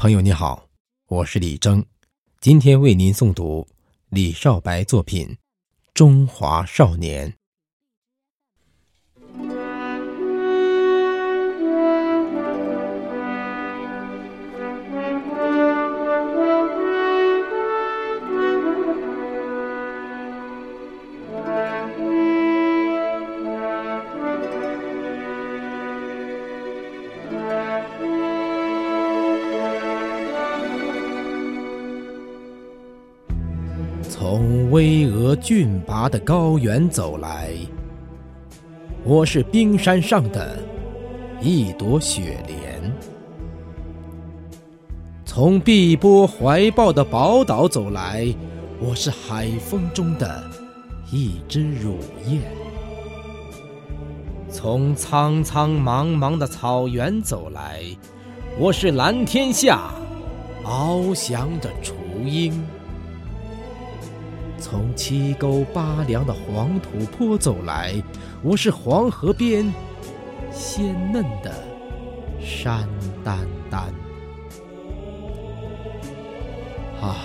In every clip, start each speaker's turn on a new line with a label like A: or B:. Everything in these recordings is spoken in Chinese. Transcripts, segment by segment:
A: 朋友你好，我是李征，今天为您诵读李少白作品《中华少年》。巍峨峻拔的高原走来，我是冰山上的一朵雪莲；从碧波怀抱的宝岛走来，我是海风中的一只乳燕；从苍苍茫茫的草原走来，我是蓝天下翱翔的雏鹰。从七沟八梁的黄土坡走来，我是黄河边鲜嫩的山丹丹。啊，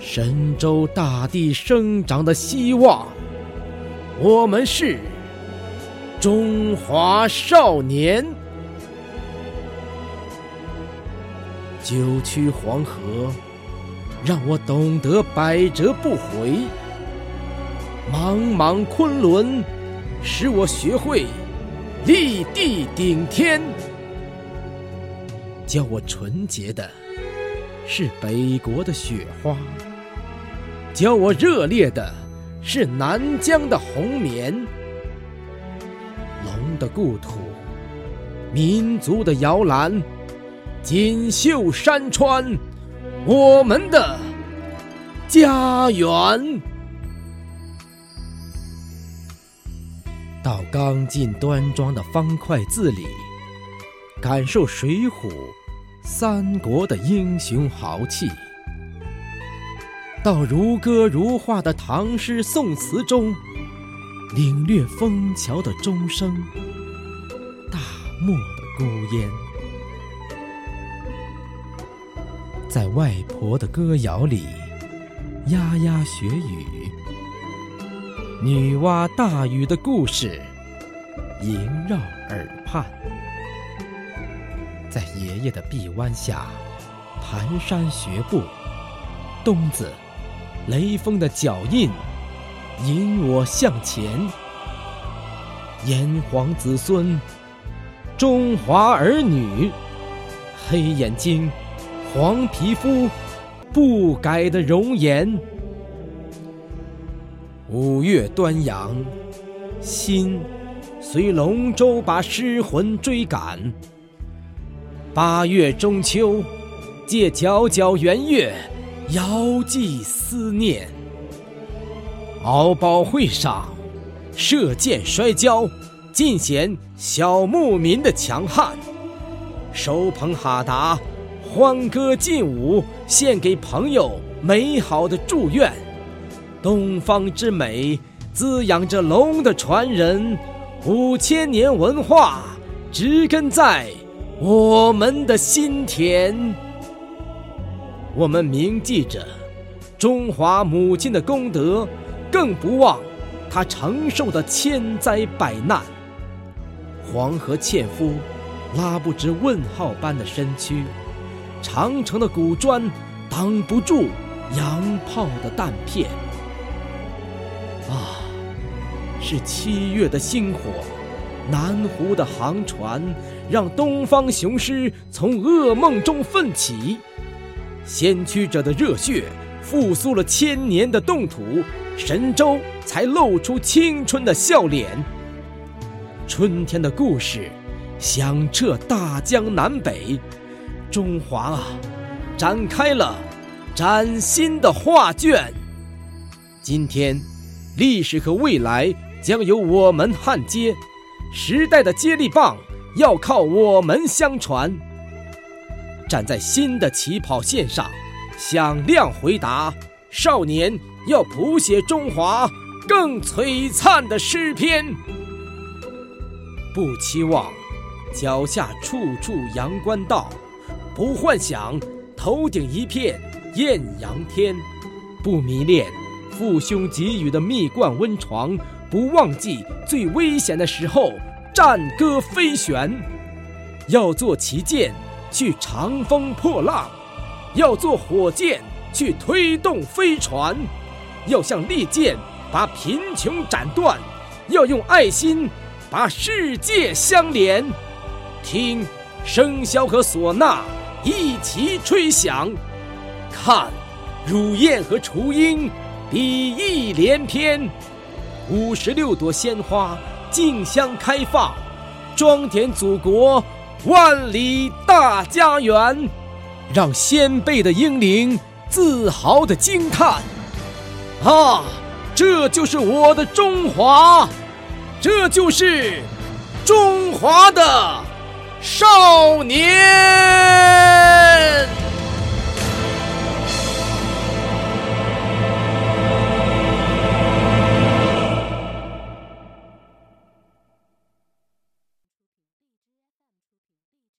A: 神州大地生长的希望，我们是中华少年。九曲黄河。让我懂得百折不回，茫茫昆仑使我学会立地顶天。教我纯洁的是北国的雪花，教我热烈的是南疆的红棉。龙的故土，民族的摇篮，锦绣山川。我们的家园，到刚劲端庄的方块字里，感受《水浒》《三国》的英雄豪气；到如歌如画的唐诗宋词中，领略枫桥的钟声、大漠的孤烟。在外婆的歌谣里，丫丫学语；女娲大禹的故事萦绕耳畔。在爷爷的臂弯下，蹒跚学步；冬子、雷锋的脚印引我向前。炎黄子孙，中华儿女，黑眼睛。黄皮肤，不改的容颜。五月端阳，心随龙舟把诗魂追赶。八月中秋，借皎皎圆月，遥寄思念。敖包会上，射箭摔跤，尽显小牧民的强悍。手捧哈达。欢歌劲舞，献给朋友美好的祝愿。东方之美，滋养着龙的传人。五千年文化，植根在我们的心田。我们铭记着中华母亲的功德，更不忘她承受的千灾百难。黄河纤夫，拉不直问号般的身躯。长城的古砖挡不住洋炮的弹片，啊，是七月的星火，南湖的航船，让东方雄狮从噩梦中奋起，先驱者的热血复苏了千年的冻土，神州才露出青春的笑脸。春天的故事响彻大江南北。中华啊，展开了崭新的画卷。今天，历史和未来将由我们焊接，时代的接力棒要靠我们相传。站在新的起跑线上，响亮回答：少年要谱写中华更璀璨的诗篇。不期望脚下处处阳关道。不幻想头顶一片艳阳天，不迷恋父兄给予的蜜罐温床，不忘记最危险的时候战歌飞旋。要做旗舰去长风破浪，要做火箭去推动飞船，要像利剑把贫穷斩断，要用爱心把世界相连。听，笙箫和唢呐一齐吹响，看，乳燕和雏鹰比翼连篇，五十六朵鲜花竞相开放，装点祖国万里大家园，让先辈的英灵自豪地惊叹：啊，这就是我的中华，这就是中华的。少年。Amen.